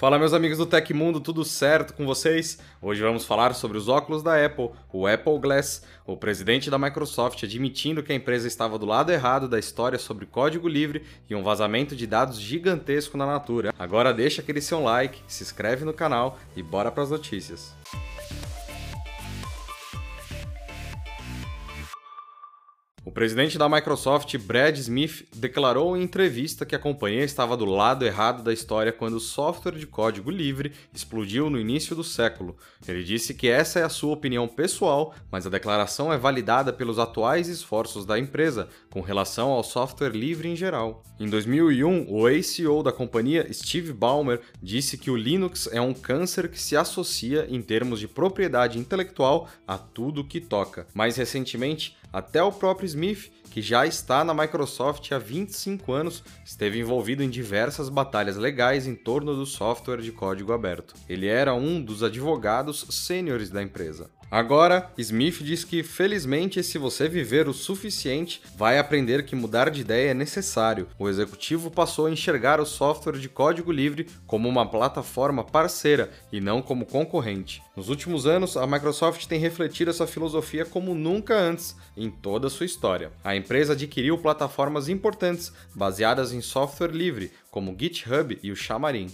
Fala meus amigos do Tecmundo, tudo certo com vocês? Hoje vamos falar sobre os óculos da Apple, o Apple Glass, o presidente da Microsoft admitindo que a empresa estava do lado errado da história sobre código livre e um vazamento de dados gigantesco na Natura. Agora deixa aquele seu like, se inscreve no canal e bora para as notícias. Presidente da Microsoft, Brad Smith, declarou em entrevista que a companhia estava do lado errado da história quando o software de código livre explodiu no início do século. Ele disse que essa é a sua opinião pessoal, mas a declaração é validada pelos atuais esforços da empresa com relação ao software livre em geral. Em 2001, o ex-CEO da companhia, Steve Ballmer, disse que o Linux é um câncer que se associa em termos de propriedade intelectual a tudo que toca. Mais recentemente, até o próprio Smith, que já está na Microsoft há 25 anos, esteve envolvido em diversas batalhas legais em torno do software de código aberto. Ele era um dos advogados sêniores da empresa. Agora, Smith diz que felizmente, se você viver o suficiente, vai aprender que mudar de ideia é necessário. O executivo passou a enxergar o software de código livre como uma plataforma parceira e não como concorrente. Nos últimos anos, a Microsoft tem refletido essa filosofia como nunca antes em toda a sua história. A empresa adquiriu plataformas importantes baseadas em software livre, como o GitHub e o Xamarin.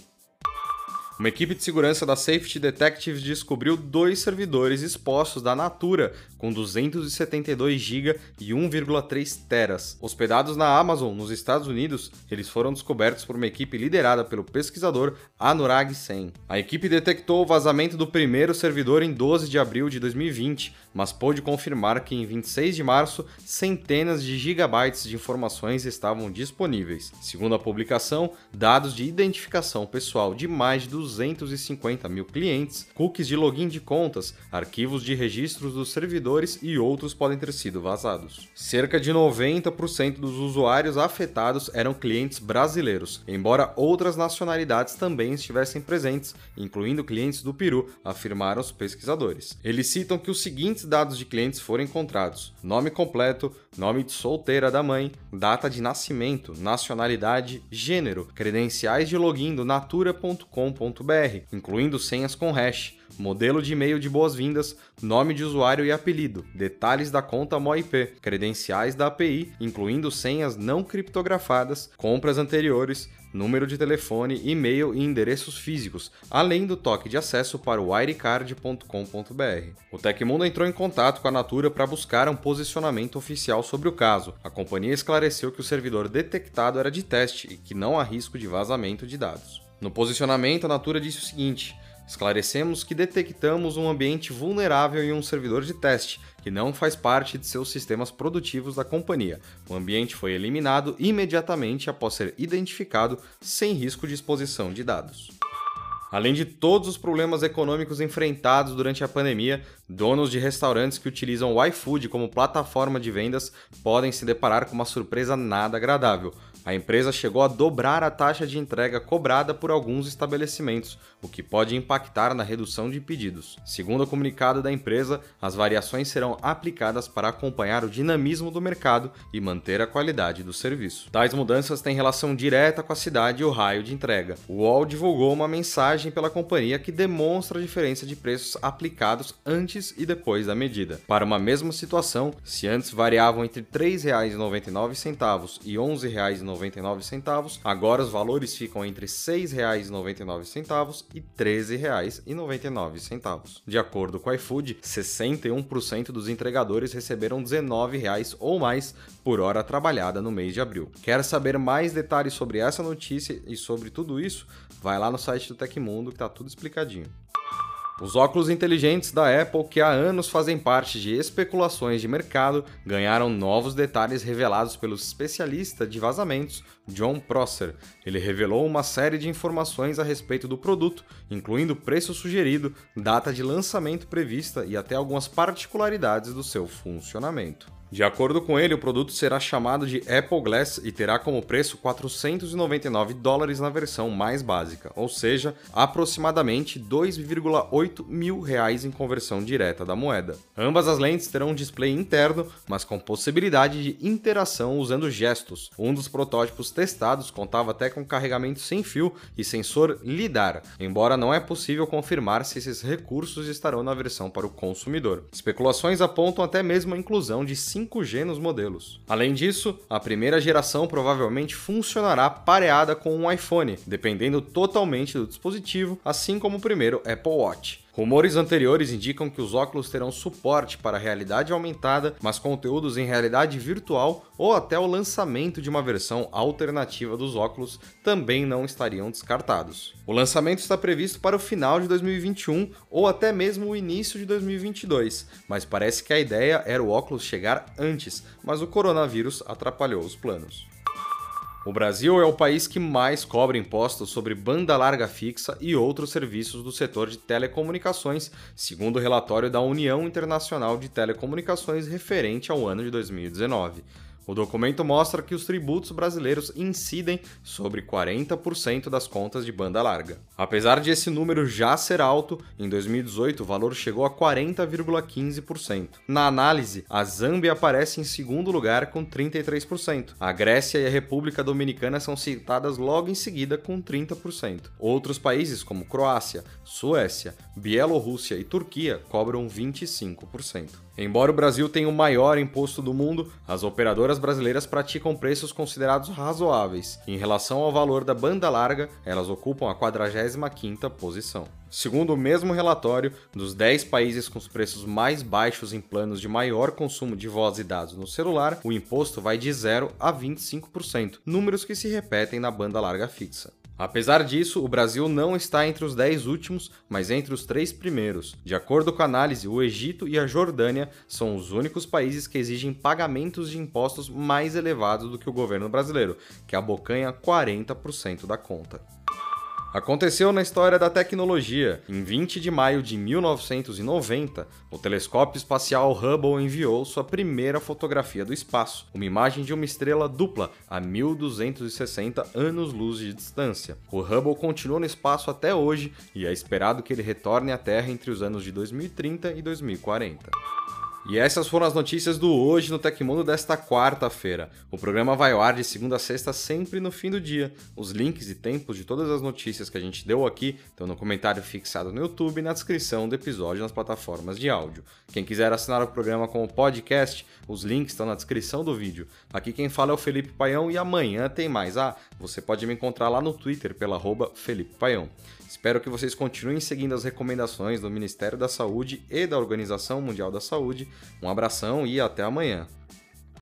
Uma equipe de segurança da Safety Detectives descobriu dois servidores expostos da Natura com 272 GB e 1,3 teras. Hospedados na Amazon, nos Estados Unidos, eles foram descobertos por uma equipe liderada pelo pesquisador Anurag Sen. A equipe detectou o vazamento do primeiro servidor em 12 de abril de 2020, mas pôde confirmar que em 26 de março centenas de gigabytes de informações estavam disponíveis. Segundo a publicação, dados de identificação pessoal de mais de 250 mil clientes, cookies de login de contas, arquivos de registros dos servidores e outros podem ter sido vazados. Cerca de 90% dos usuários afetados eram clientes brasileiros, embora outras nacionalidades também estivessem presentes, incluindo clientes do Peru, afirmaram os pesquisadores. Eles citam que os seguintes dados de clientes foram encontrados: nome completo, nome de solteira da mãe, data de nascimento, nacionalidade, gênero, credenciais de login do natura.com.br, incluindo senhas com hash, modelo de e-mail de boas-vindas, nome de usuário e apelido, detalhes da conta MoIP, credenciais da API, incluindo senhas não criptografadas, compras anteriores, número de telefone, e-mail e endereços físicos, além do toque de acesso para o wirecard.com.br. O Tecmundo entrou em contato com a Natura para buscar um posicionamento oficial sobre o caso. A companhia esclareceu que o servidor detectado era de teste e que não há risco de vazamento de dados. No posicionamento, a Natura disse o seguinte: Esclarecemos que detectamos um ambiente vulnerável em um servidor de teste, que não faz parte de seus sistemas produtivos da companhia. O ambiente foi eliminado imediatamente após ser identificado, sem risco de exposição de dados. Além de todos os problemas econômicos enfrentados durante a pandemia, donos de restaurantes que utilizam o iFood como plataforma de vendas podem se deparar com uma surpresa nada agradável. A empresa chegou a dobrar a taxa de entrega cobrada por alguns estabelecimentos, o que pode impactar na redução de pedidos. Segundo o comunicado da empresa, as variações serão aplicadas para acompanhar o dinamismo do mercado e manter a qualidade do serviço. Tais mudanças têm relação direta com a cidade e o raio de entrega. O UOL divulgou uma mensagem pela companhia que demonstra a diferença de preços aplicados antes e depois da medida. Para uma mesma situação, se antes variavam entre R$ 3,99 e R$ 11,99, agora os valores ficam entre R$ 6,99 e R$ 13,99. De acordo com o iFood, 61% dos entregadores receberam R$ 19,00 ou mais por hora trabalhada no mês de abril. Quer saber mais detalhes sobre essa notícia e sobre tudo isso? Vai lá no site do Tecmundo que tá tudo explicadinho. Os óculos inteligentes da Apple, que há anos fazem parte de especulações de mercado, ganharam novos detalhes revelados pelo especialista de vazamentos John Prosser. Ele revelou uma série de informações a respeito do produto, incluindo preço sugerido, data de lançamento prevista e até algumas particularidades do seu funcionamento. De acordo com ele, o produto será chamado de Apple Glass e terá como preço 499 dólares na versão mais básica, ou seja, aproximadamente 2,8 mil reais em conversão direta da moeda. Ambas as lentes terão um display interno, mas com possibilidade de interação usando gestos. Um dos protótipos testados contava até com carregamento sem fio e sensor LiDAR, embora não é possível confirmar se esses recursos estarão na versão para o consumidor. Especulações apontam até mesmo a inclusão de 5G nos modelos. Além disso, a primeira geração provavelmente funcionará pareada com um iPhone, dependendo totalmente do dispositivo, assim como o primeiro Apple Watch. Rumores anteriores indicam que os óculos terão suporte para realidade aumentada, mas conteúdos em realidade virtual ou até o lançamento de uma versão alternativa dos óculos também não estariam descartados. O lançamento está previsto para o final de 2021 ou até mesmo o início de 2022, mas parece que a ideia era o óculos chegar antes, mas o coronavírus atrapalhou os planos. O Brasil é o país que mais cobra impostos sobre banda larga fixa e outros serviços do setor de telecomunicações, segundo o relatório da União Internacional de Telecomunicações referente ao ano de 2019. O documento mostra que os tributos brasileiros incidem sobre 40% das contas de banda larga. Apesar de esse número já ser alto, em 2018 o valor chegou a 40,15%. Na análise, a Zâmbia aparece em segundo lugar com 33%. A Grécia e a República Dominicana são citadas logo em seguida com 30%. Outros países como Croácia, Suécia, Bielorrússia e Turquia cobram 25%. Embora o Brasil tenha o maior imposto do mundo, as operadoras brasileiras praticam preços considerados razoáveis. Em relação ao valor da banda larga, elas ocupam a 45ª posição. Segundo o mesmo relatório, dos 10 países com os preços mais baixos em planos de maior consumo de voz e dados no celular, o imposto vai de 0 a 25%, números que se repetem na banda larga fixa. Apesar disso, o Brasil não está entre os 10 últimos, mas entre os três primeiros. De acordo com a análise, o Egito e a Jordânia são os únicos países que exigem pagamentos de impostos mais elevados do que o governo brasileiro, que abocanha 40% da conta. Aconteceu na história da tecnologia. Em 20 de maio de 1990, o telescópio espacial Hubble enviou sua primeira fotografia do espaço, uma imagem de uma estrela dupla a 1260 anos-luz de distância. O Hubble continua no espaço até hoje e é esperado que ele retorne à Terra entre os anos de 2030 e 2040. E essas foram as notícias do Hoje no Tecmundo desta quarta-feira. O programa vai ao ar de segunda a sexta, sempre no fim do dia. Os links e tempos de todas as notícias que a gente deu aqui estão no comentário fixado no YouTube e na descrição do episódio nas plataformas de áudio. Quem quiser assinar o programa como podcast, os links estão na descrição do vídeo. Aqui quem fala é o Felipe Paião e amanhã tem mais. Ah, você pode me encontrar lá no Twitter pela Felipe Paião. Espero que vocês continuem seguindo as recomendações do Ministério da Saúde e da Organização Mundial da Saúde. Um abração e até amanhã.